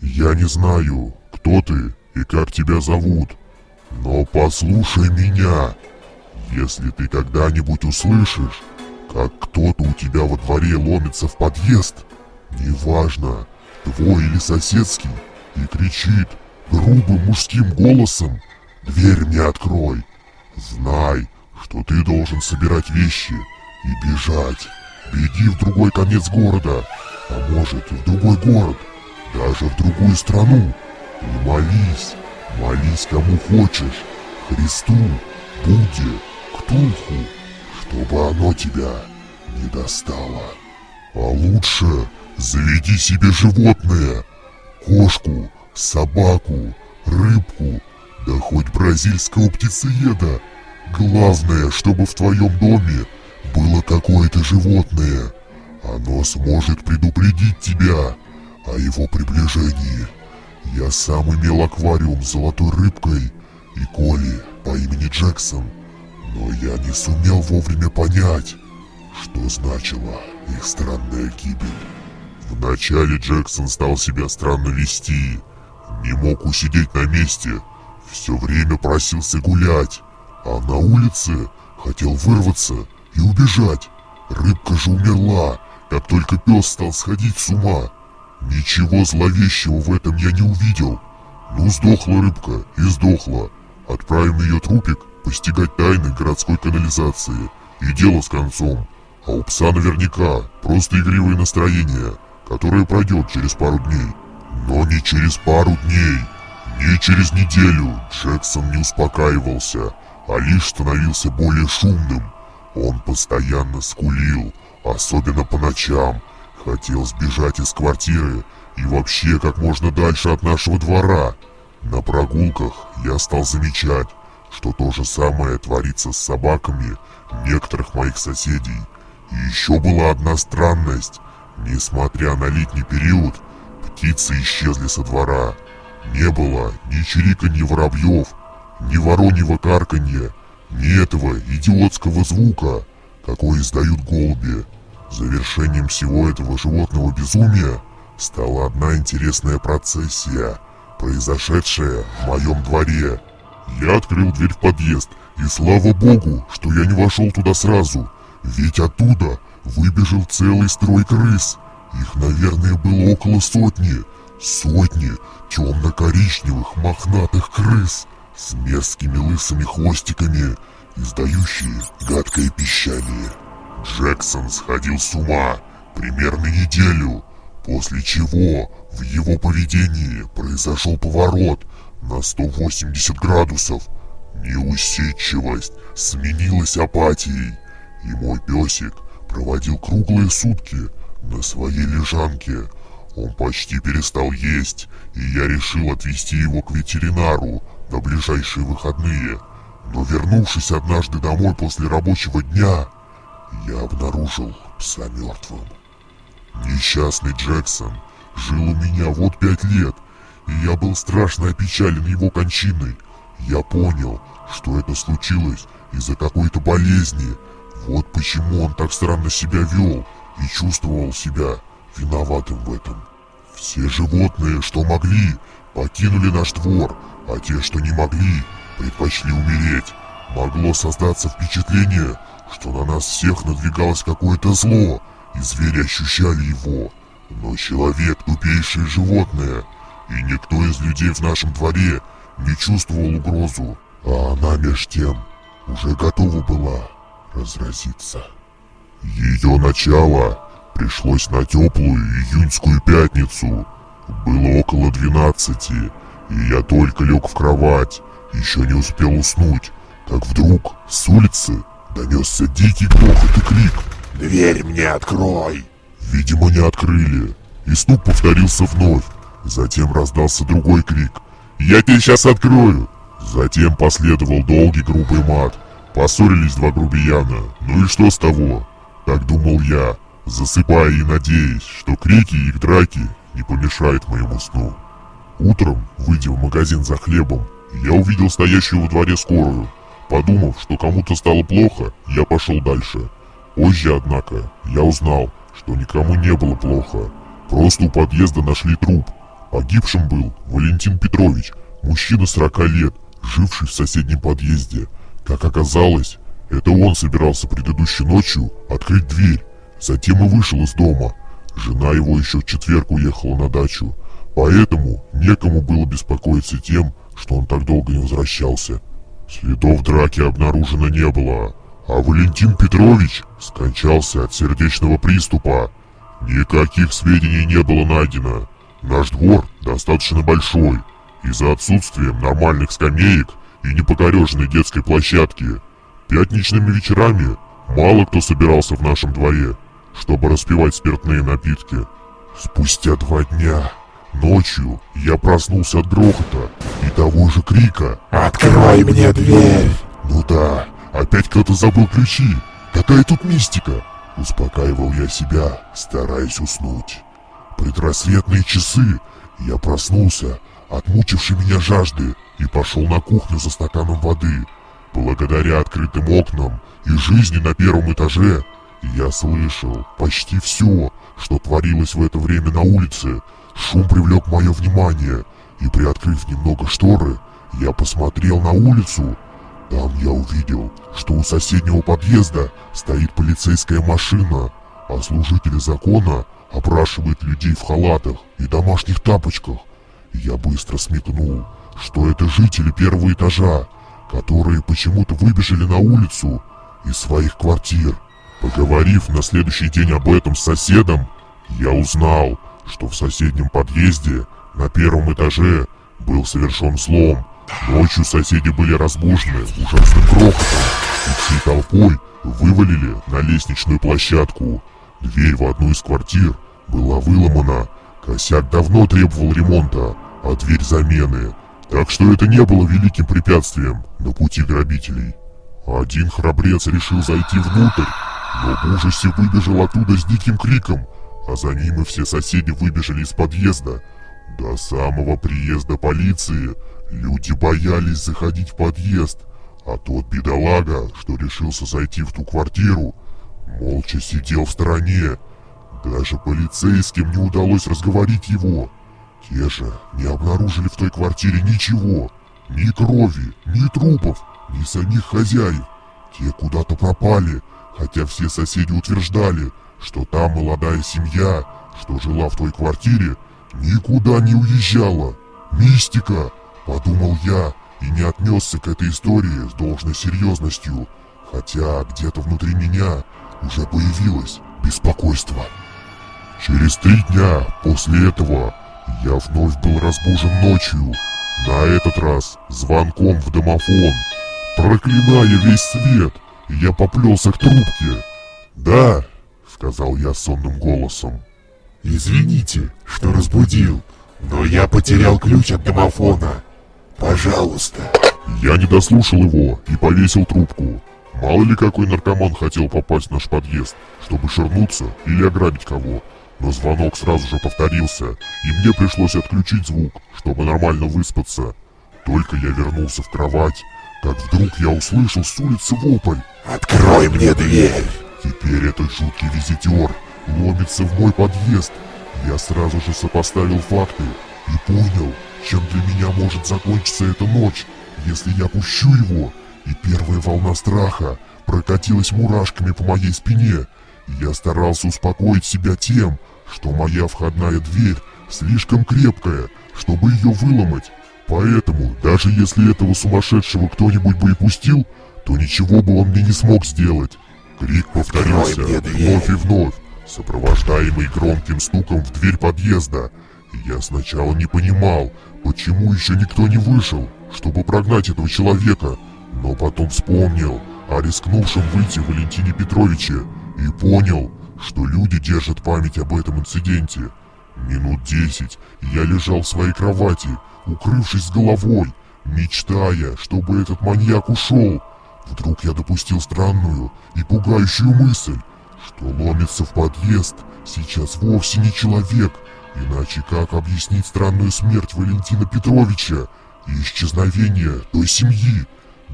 Я не знаю, кто ты и как тебя зовут, но послушай меня. Если ты когда-нибудь услышишь, как кто-то у тебя во дворе ломится в подъезд, неважно, твой или соседский, и кричит грубым мужским голосом «Дверь мне открой!» Знай, что ты должен собирать вещи и бежать. Беги в другой конец города, а может и в другой город, даже в другую страну. И молись, молись кому хочешь, Христу, Будде, Ктулху, чтобы оно тебя не достало. А лучше заведи себе животное, кошку, собаку, рыбку, да хоть бразильского птицееда. Главное, чтобы в твоем доме было какое-то животное. Оно сможет предупредить тебя о его приближении. Я сам имел аквариум с золотой рыбкой и Коли по имени Джексон, но я не сумел вовремя понять, что значила их странная гибель. Вначале Джексон стал себя странно вести, не мог усидеть на месте, все время просился гулять, а на улице хотел вырваться и убежать. Рыбка же умерла, как только пес стал сходить с ума. Ничего зловещего в этом я не увидел. Ну, сдохла рыбка и сдохла. Отправим ее трупик постигать тайны городской канализации. И дело с концом. А у пса наверняка просто игривое настроение, которое пройдет через пару дней. Но не через пару дней, не через неделю Джексон не успокаивался, а лишь становился более шумным. Он постоянно скулил, особенно по ночам, хотел сбежать из квартиры и вообще как можно дальше от нашего двора. На прогулках я стал замечать, что то же самое творится с собаками некоторых моих соседей. И еще была одна странность. Несмотря на летний период, птицы исчезли со двора. Не было ни чириканья воробьев, ни вороньего карканья, ни этого идиотского звука, какой издают голуби. Завершением всего этого животного безумия стала одна интересная процессия, произошедшая в моем дворе. Я открыл дверь в подъезд, и слава богу, что я не вошел туда сразу, ведь оттуда выбежал целый строй крыс. Их, наверное, было около сотни. Сотни темно-коричневых мохнатых крыс с мерзкими лысыми хвостиками, издающие гадкое пищание. Джексон сходил с ума примерно неделю, после чего в его поведении произошел поворот на 180 градусов. Неусидчивость сменилась апатией, и мой песик проводил круглые сутки на своей лежанке. Он почти перестал есть, и я решил отвезти его к ветеринару на ближайшие выходные. Но вернувшись однажды домой после рабочего дня, я обнаружил пса мертвым. Несчастный Джексон жил у меня вот пять лет, и я был страшно опечален его кончиной. Я понял, что это случилось из-за какой-то болезни. Вот почему он так странно себя вел и чувствовал себя виноватым в этом. Все животные, что могли, покинули наш двор, а те, что не могли, предпочли умереть. Могло создаться впечатление, что на нас всех надвигалось какое-то зло, и звери ощущали его. Но человек — тупейшее животное, и никто из людей в нашем дворе не чувствовал угрозу, а она меж тем уже готова была разразиться. Ее начало пришлось на теплую июньскую пятницу. Было около двенадцати, и я только лег в кровать, еще не успел уснуть, как вдруг с улицы донесся дикий грохот и крик. «Дверь мне открой!» Видимо, не открыли, и стук повторился вновь. Затем раздался другой крик. «Я тебе сейчас открою!» Затем последовал долгий грубый мат. Поссорились два грубияна. Ну и что с того? Так думал я, засыпая и надеясь, что крики и их драки не помешают моему сну. Утром, выйдя в магазин за хлебом, я увидел стоящую во дворе скорую. Подумав, что кому-то стало плохо, я пошел дальше. Позже, однако, я узнал, что никому не было плохо. Просто у подъезда нашли труп. Погибшим был Валентин Петрович, мужчина 40 лет, живший в соседнем подъезде. Как оказалось, это он собирался предыдущей ночью открыть дверь, затем и вышел из дома. Жена его еще в четверг уехала на дачу, поэтому некому было беспокоиться тем, что он так долго не возвращался. Следов драки обнаружено не было, а Валентин Петрович скончался от сердечного приступа. Никаких сведений не было найдено. Наш двор достаточно большой, из-за отсутствия нормальных скамеек и непокореженной детской площадки. Пятничными вечерами мало кто собирался в нашем дворе, чтобы распивать спиртные напитки. Спустя два дня Ночью я проснулся от грохота и того же крика. «Открой мне дверь!» Ну да, опять кто-то забыл ключи. Какая тут мистика? Успокаивал я себя, стараясь уснуть. Предрассветные часы я проснулся от мучившей меня жажды и пошел на кухню за стаканом воды. Благодаря открытым окнам и жизни на первом этаже я слышал почти все, что творилось в это время на улице, Шум привлек мое внимание, и приоткрыв немного шторы, я посмотрел на улицу. Там я увидел, что у соседнего подъезда стоит полицейская машина, а служители закона опрашивают людей в халатах и домашних тапочках. Я быстро смекнул, что это жители первого этажа, которые почему-то выбежали на улицу из своих квартир. Поговорив на следующий день об этом с соседом, я узнал, что в соседнем подъезде на первом этаже был совершен взлом. Ночью соседи были разбужены ужасным грохотом и всей толпой вывалили на лестничную площадку. Дверь в одну из квартир была выломана. Косяк давно требовал ремонта, а дверь замены. Так что это не было великим препятствием на пути грабителей. Один храбрец решил зайти внутрь, но в ужасе выбежал оттуда с диким криком, а за ним и все соседи выбежали из подъезда. До самого приезда полиции люди боялись заходить в подъезд, а тот бедолага, что решился зайти в ту квартиру, молча сидел в стороне. Даже полицейским не удалось разговорить его. Те же не обнаружили в той квартире ничего, ни крови, ни трупов, ни самих хозяев. Те куда-то пропали, хотя все соседи утверждали, что та молодая семья, что жила в той квартире, никуда не уезжала. Мистика, подумал я и не отнесся к этой истории с должной серьезностью, хотя где-то внутри меня уже появилось беспокойство. Через три дня после этого я вновь был разбужен ночью, на этот раз звонком в домофон. Проклиная весь свет, я поплелся к трубке. «Да, сказал я сонным голосом. «Извините, что разбудил, но я потерял ключ от домофона. Пожалуйста». Я не дослушал его и повесил трубку. Мало ли какой наркоман хотел попасть в наш подъезд, чтобы ширнуться или ограбить кого. Но звонок сразу же повторился, и мне пришлось отключить звук, чтобы нормально выспаться. Только я вернулся в кровать, как вдруг я услышал с улицы вопль. «Открой мне дверь!» Теперь этот жуткий визитер ломится в мой подъезд. Я сразу же сопоставил факты и понял, чем для меня может закончиться эта ночь, если я пущу его. И первая волна страха прокатилась мурашками по моей спине. я старался успокоить себя тем, что моя входная дверь слишком крепкая, чтобы ее выломать. Поэтому, даже если этого сумасшедшего кто-нибудь бы и пустил, то ничего бы он мне не смог сделать. Крик повторился. Вновь и вновь, сопровождаемый громким стуком в дверь подъезда. И я сначала не понимал, почему еще никто не вышел, чтобы прогнать этого человека, но потом вспомнил о рискнувшем выйти Валентине Петровиче и понял, что люди держат память об этом инциденте. Минут десять я лежал в своей кровати, укрывшись головой, мечтая, чтобы этот маньяк ушел, Вдруг я допустил странную и пугающую мысль, что ломится в подъезд сейчас вовсе не человек, иначе как объяснить странную смерть Валентина Петровича и исчезновение той семьи?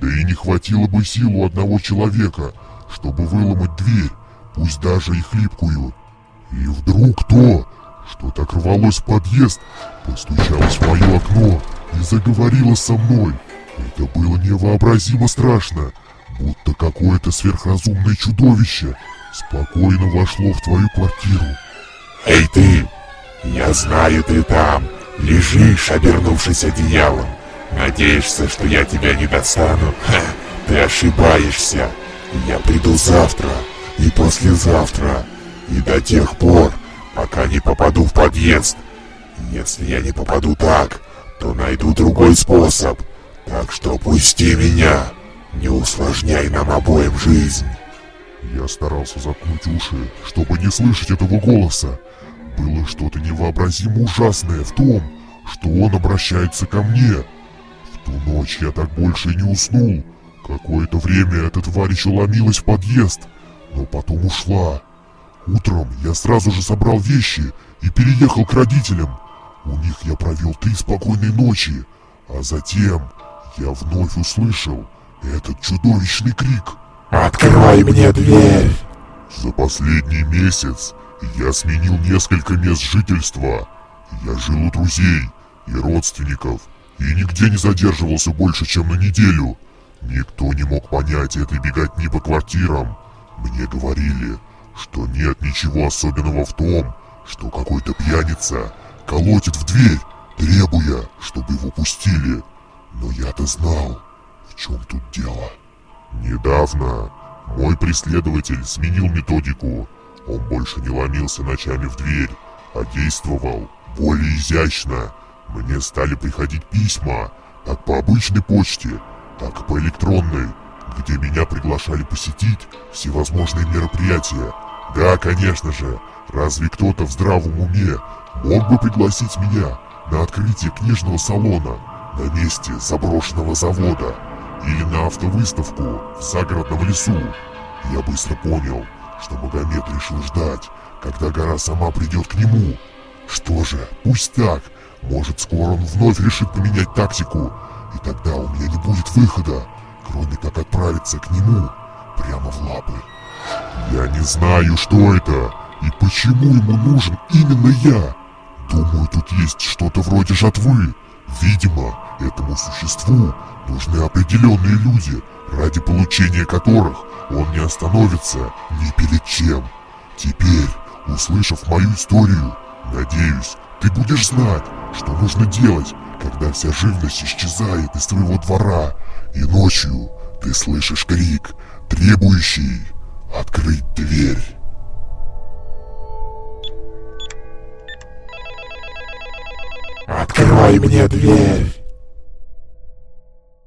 Да и не хватило бы сил у одного человека, чтобы выломать дверь, пусть даже и хлипкую. И вдруг то, что так рвалось в подъезд, постучалось в мое окно и заговорила со мной. Это было невообразимо страшно, будто какое-то сверхразумное чудовище спокойно вошло в твою квартиру. «Эй ты! Я знаю, ты там, лежишь, обернувшись одеялом. Надеешься, что я тебя не достану? Ха, ты ошибаешься. Я приду завтра и послезавтра, и до тех пор, пока не попаду в подъезд. Если я не попаду так, то найду другой способ. Так что пусти меня, не усложняй нам обоим жизнь. Я старался заткнуть уши, чтобы не слышать этого голоса. Было что-то невообразимо ужасное в том, что он обращается ко мне. В ту ночь я так больше и не уснул. Какое-то время эта тварь еще ломилась в подъезд, но потом ушла. Утром я сразу же собрал вещи и переехал к родителям. У них я провел три спокойные ночи, а затем я вновь услышал этот чудовищный крик. «Открывай мне дверь!» За последний месяц я сменил несколько мест жительства. Я жил у друзей и родственников и нигде не задерживался больше, чем на неделю. Никто не мог понять этой беготни по квартирам. Мне говорили, что нет ничего особенного в том, что какой-то пьяница колотит в дверь, требуя, чтобы его пустили. Но я-то знал, в чем тут дело. Недавно мой преследователь сменил методику. Он больше не ломился ночами в дверь, а действовал более изящно. Мне стали приходить письма, как по обычной почте, так и по электронной, где меня приглашали посетить всевозможные мероприятия. Да, конечно же, разве кто-то в здравом уме мог бы пригласить меня на открытие книжного салона на месте заброшенного завода или на автовыставку в загородном лесу? Я быстро понял, что Магомед решил ждать, когда гора сама придет к нему. Что же, пусть так, может скоро он вновь решит поменять тактику, и тогда у меня не будет выхода, кроме как отправиться к нему прямо в лапы. Я не знаю, что это и почему ему нужен именно я. Думаю, тут есть что-то вроде жатвы. Видимо, этому существу нужны определенные люди, ради получения которых он не остановится ни перед чем. Теперь, услышав мою историю, надеюсь, ты будешь знать, что нужно делать, когда вся живность исчезает из твоего двора, и ночью ты слышишь крик, требующий открыть дверь. Открой мне дверь